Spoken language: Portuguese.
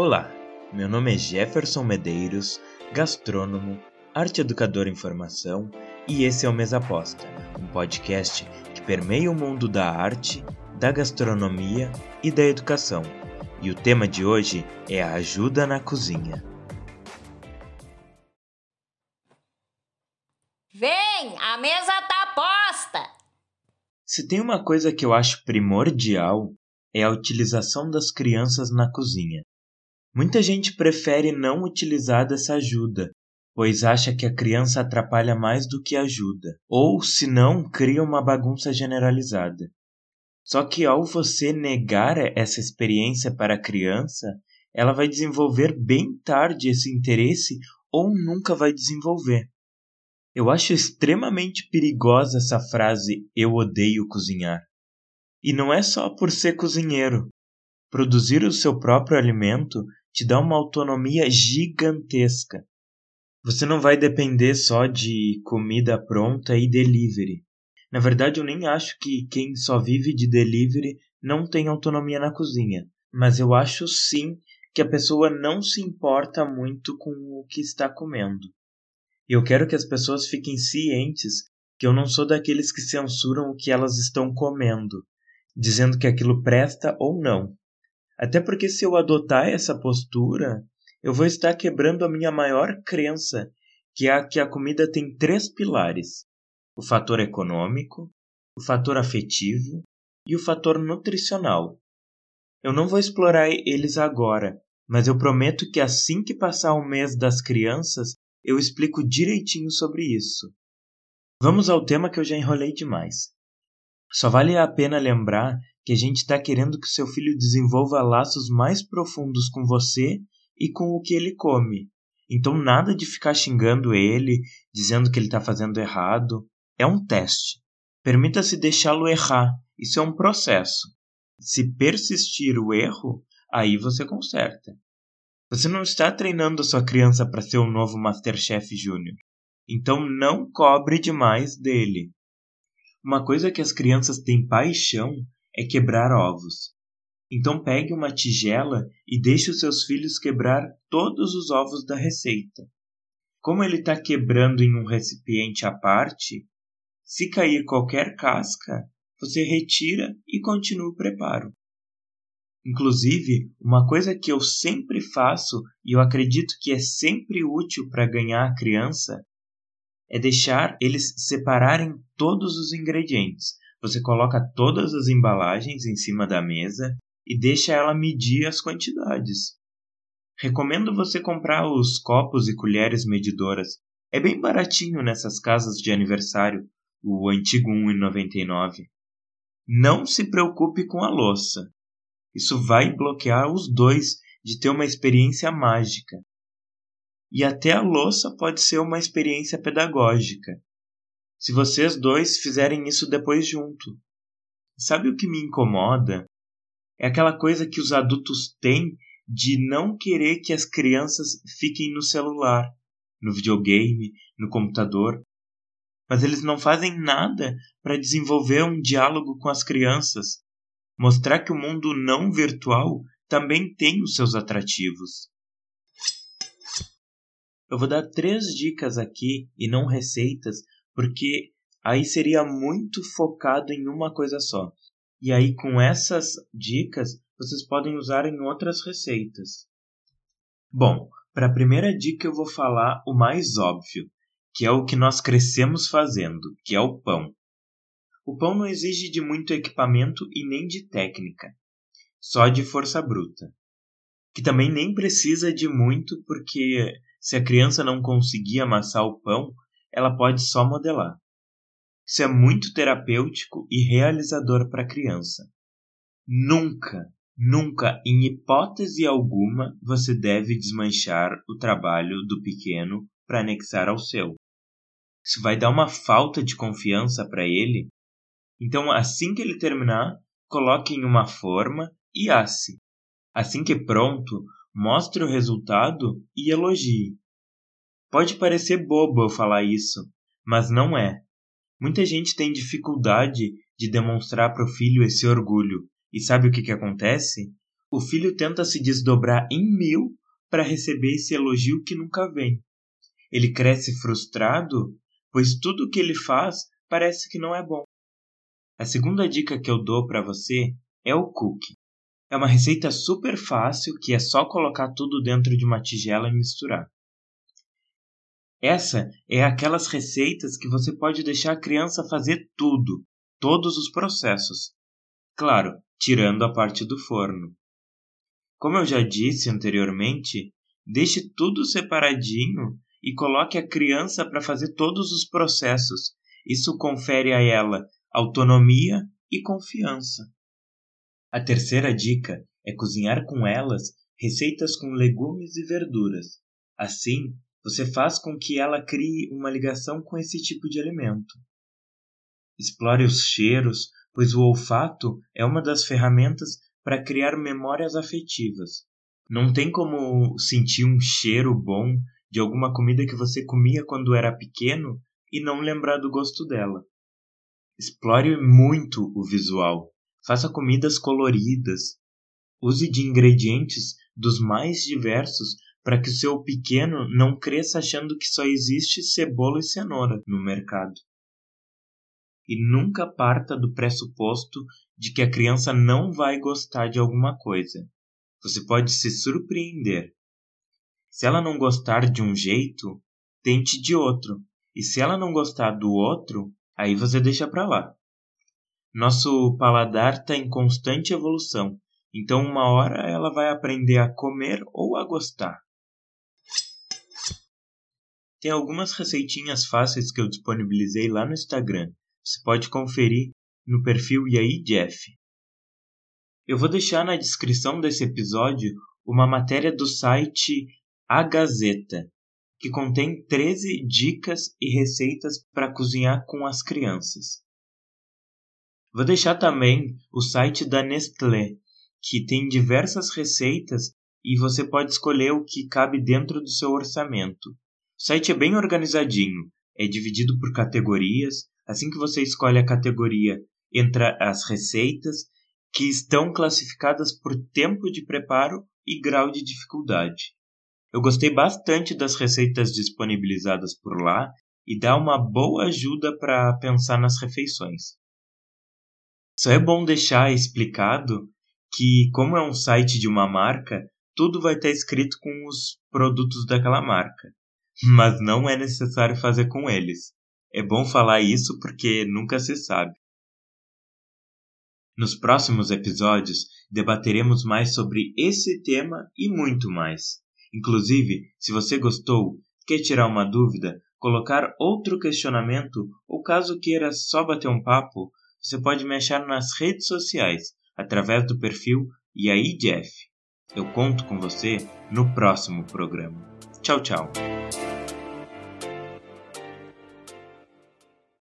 Olá, meu nome é Jefferson Medeiros, gastrônomo, arte educador em formação, e esse é o Mesa Aposta, um podcast que permeia o mundo da arte, da gastronomia e da educação. E o tema de hoje é a ajuda na cozinha. Vem, a mesa tá posta! Se tem uma coisa que eu acho primordial é a utilização das crianças na cozinha. Muita gente prefere não utilizar dessa ajuda, pois acha que a criança atrapalha mais do que ajuda, ou, se não, cria uma bagunça generalizada. Só que ao você negar essa experiência para a criança, ela vai desenvolver bem tarde esse interesse ou nunca vai desenvolver. Eu acho extremamente perigosa essa frase eu odeio cozinhar. E não é só por ser cozinheiro. Produzir o seu próprio alimento te dá uma autonomia gigantesca. Você não vai depender só de comida pronta e delivery. Na verdade, eu nem acho que quem só vive de delivery não tem autonomia na cozinha, mas eu acho sim que a pessoa não se importa muito com o que está comendo. Eu quero que as pessoas fiquem cientes que eu não sou daqueles que censuram o que elas estão comendo, dizendo que aquilo presta ou não. Até porque se eu adotar essa postura, eu vou estar quebrando a minha maior crença, que é a que a comida tem três pilares: o fator econômico, o fator afetivo e o fator nutricional. Eu não vou explorar eles agora, mas eu prometo que assim que passar o mês das crianças, eu explico direitinho sobre isso. Vamos ao tema que eu já enrolei demais. Só vale a pena lembrar que a gente está querendo que seu filho desenvolva laços mais profundos com você e com o que ele come. Então, nada de ficar xingando ele, dizendo que ele está fazendo errado. É um teste. Permita-se deixá-lo errar. Isso é um processo. Se persistir o erro, aí você conserta. Você não está treinando a sua criança para ser o novo Masterchef Júnior. Então não cobre demais dele. Uma coisa que as crianças têm paixão é quebrar ovos. Então pegue uma tigela e deixe os seus filhos quebrar todos os ovos da receita. Como ele está quebrando em um recipiente à parte, se cair qualquer casca, você retira e continua o preparo. Inclusive, uma coisa que eu sempre faço e eu acredito que é sempre útil para ganhar a criança é deixar eles separarem todos os ingredientes. Você coloca todas as embalagens em cima da mesa e deixa ela medir as quantidades. Recomendo você comprar os copos e colheres medidoras. É bem baratinho nessas casas de aniversário, o antigo 1,99. Não se preocupe com a louça. Isso vai bloquear os dois de ter uma experiência mágica. E até a louça pode ser uma experiência pedagógica. Se vocês dois fizerem isso depois junto. Sabe o que me incomoda? É aquela coisa que os adultos têm de não querer que as crianças fiquem no celular, no videogame, no computador, mas eles não fazem nada para desenvolver um diálogo com as crianças, mostrar que o mundo não virtual também tem os seus atrativos. Eu vou dar três dicas aqui e não receitas, porque aí seria muito focado em uma coisa só. E aí, com essas dicas, vocês podem usar em outras receitas. Bom, para a primeira dica eu vou falar o mais óbvio, que é o que nós crescemos fazendo, que é o pão. O pão não exige de muito equipamento e nem de técnica, só de força bruta. Que também nem precisa de muito, porque se a criança não conseguir amassar o pão, ela pode só modelar. Isso é muito terapêutico e realizador para a criança. Nunca, nunca, em hipótese alguma, você deve desmanchar o trabalho do pequeno para anexar ao seu. Isso vai dar uma falta de confiança para ele. Então, assim que ele terminar, coloque em uma forma e asse. Assim que pronto, mostre o resultado e elogie. Pode parecer bobo eu falar isso, mas não é. Muita gente tem dificuldade de demonstrar para o filho esse orgulho. E sabe o que, que acontece? o filho tenta se desdobrar em mil para receber esse elogio que nunca vem. Ele cresce frustrado, pois tudo que ele faz parece que não é bom. A segunda dica que eu dou para você é o cookie. É uma receita super fácil que é só colocar tudo dentro de uma tigela e misturar. Essa é aquelas receitas que você pode deixar a criança fazer tudo, todos os processos. Claro, tirando a parte do forno. Como eu já disse anteriormente, deixe tudo separadinho e coloque a criança para fazer todos os processos. Isso confere a ela autonomia e confiança. A terceira dica é cozinhar com elas receitas com legumes e verduras. Assim, você faz com que ela crie uma ligação com esse tipo de alimento. Explore os cheiros, pois o olfato é uma das ferramentas para criar memórias afetivas. Não tem como sentir um cheiro bom de alguma comida que você comia quando era pequeno e não lembrar do gosto dela. Explore muito o visual. Faça comidas coloridas. Use de ingredientes dos mais diversos para que o seu pequeno não cresça achando que só existe cebola e cenoura no mercado. E nunca parta do pressuposto de que a criança não vai gostar de alguma coisa. Você pode se surpreender. Se ela não gostar de um jeito, tente de outro. E se ela não gostar do outro, aí você deixa para lá. Nosso paladar está em constante evolução, então uma hora ela vai aprender a comer ou a gostar. Tem algumas receitinhas fáceis que eu disponibilizei lá no Instagram. Você pode conferir no perfil E aí Jeff. Eu vou deixar na descrição desse episódio uma matéria do site A Gazeta, que contém 13 dicas e receitas para cozinhar com as crianças. Vou deixar também o site da Nestlé, que tem diversas receitas e você pode escolher o que cabe dentro do seu orçamento. O site é bem organizadinho, é dividido por categorias. Assim que você escolhe a categoria, entra as receitas que estão classificadas por tempo de preparo e grau de dificuldade. Eu gostei bastante das receitas disponibilizadas por lá e dá uma boa ajuda para pensar nas refeições. Só é bom deixar explicado que, como é um site de uma marca, tudo vai estar escrito com os produtos daquela marca. Mas não é necessário fazer com eles. É bom falar isso porque nunca se sabe. Nos próximos episódios debateremos mais sobre esse tema e muito mais. Inclusive, se você gostou, quer tirar uma dúvida, colocar outro questionamento ou caso queira só bater um papo, você pode me achar nas redes sociais através do perfil E aí Jeff. Eu conto com você no próximo programa. Tchau, tchau.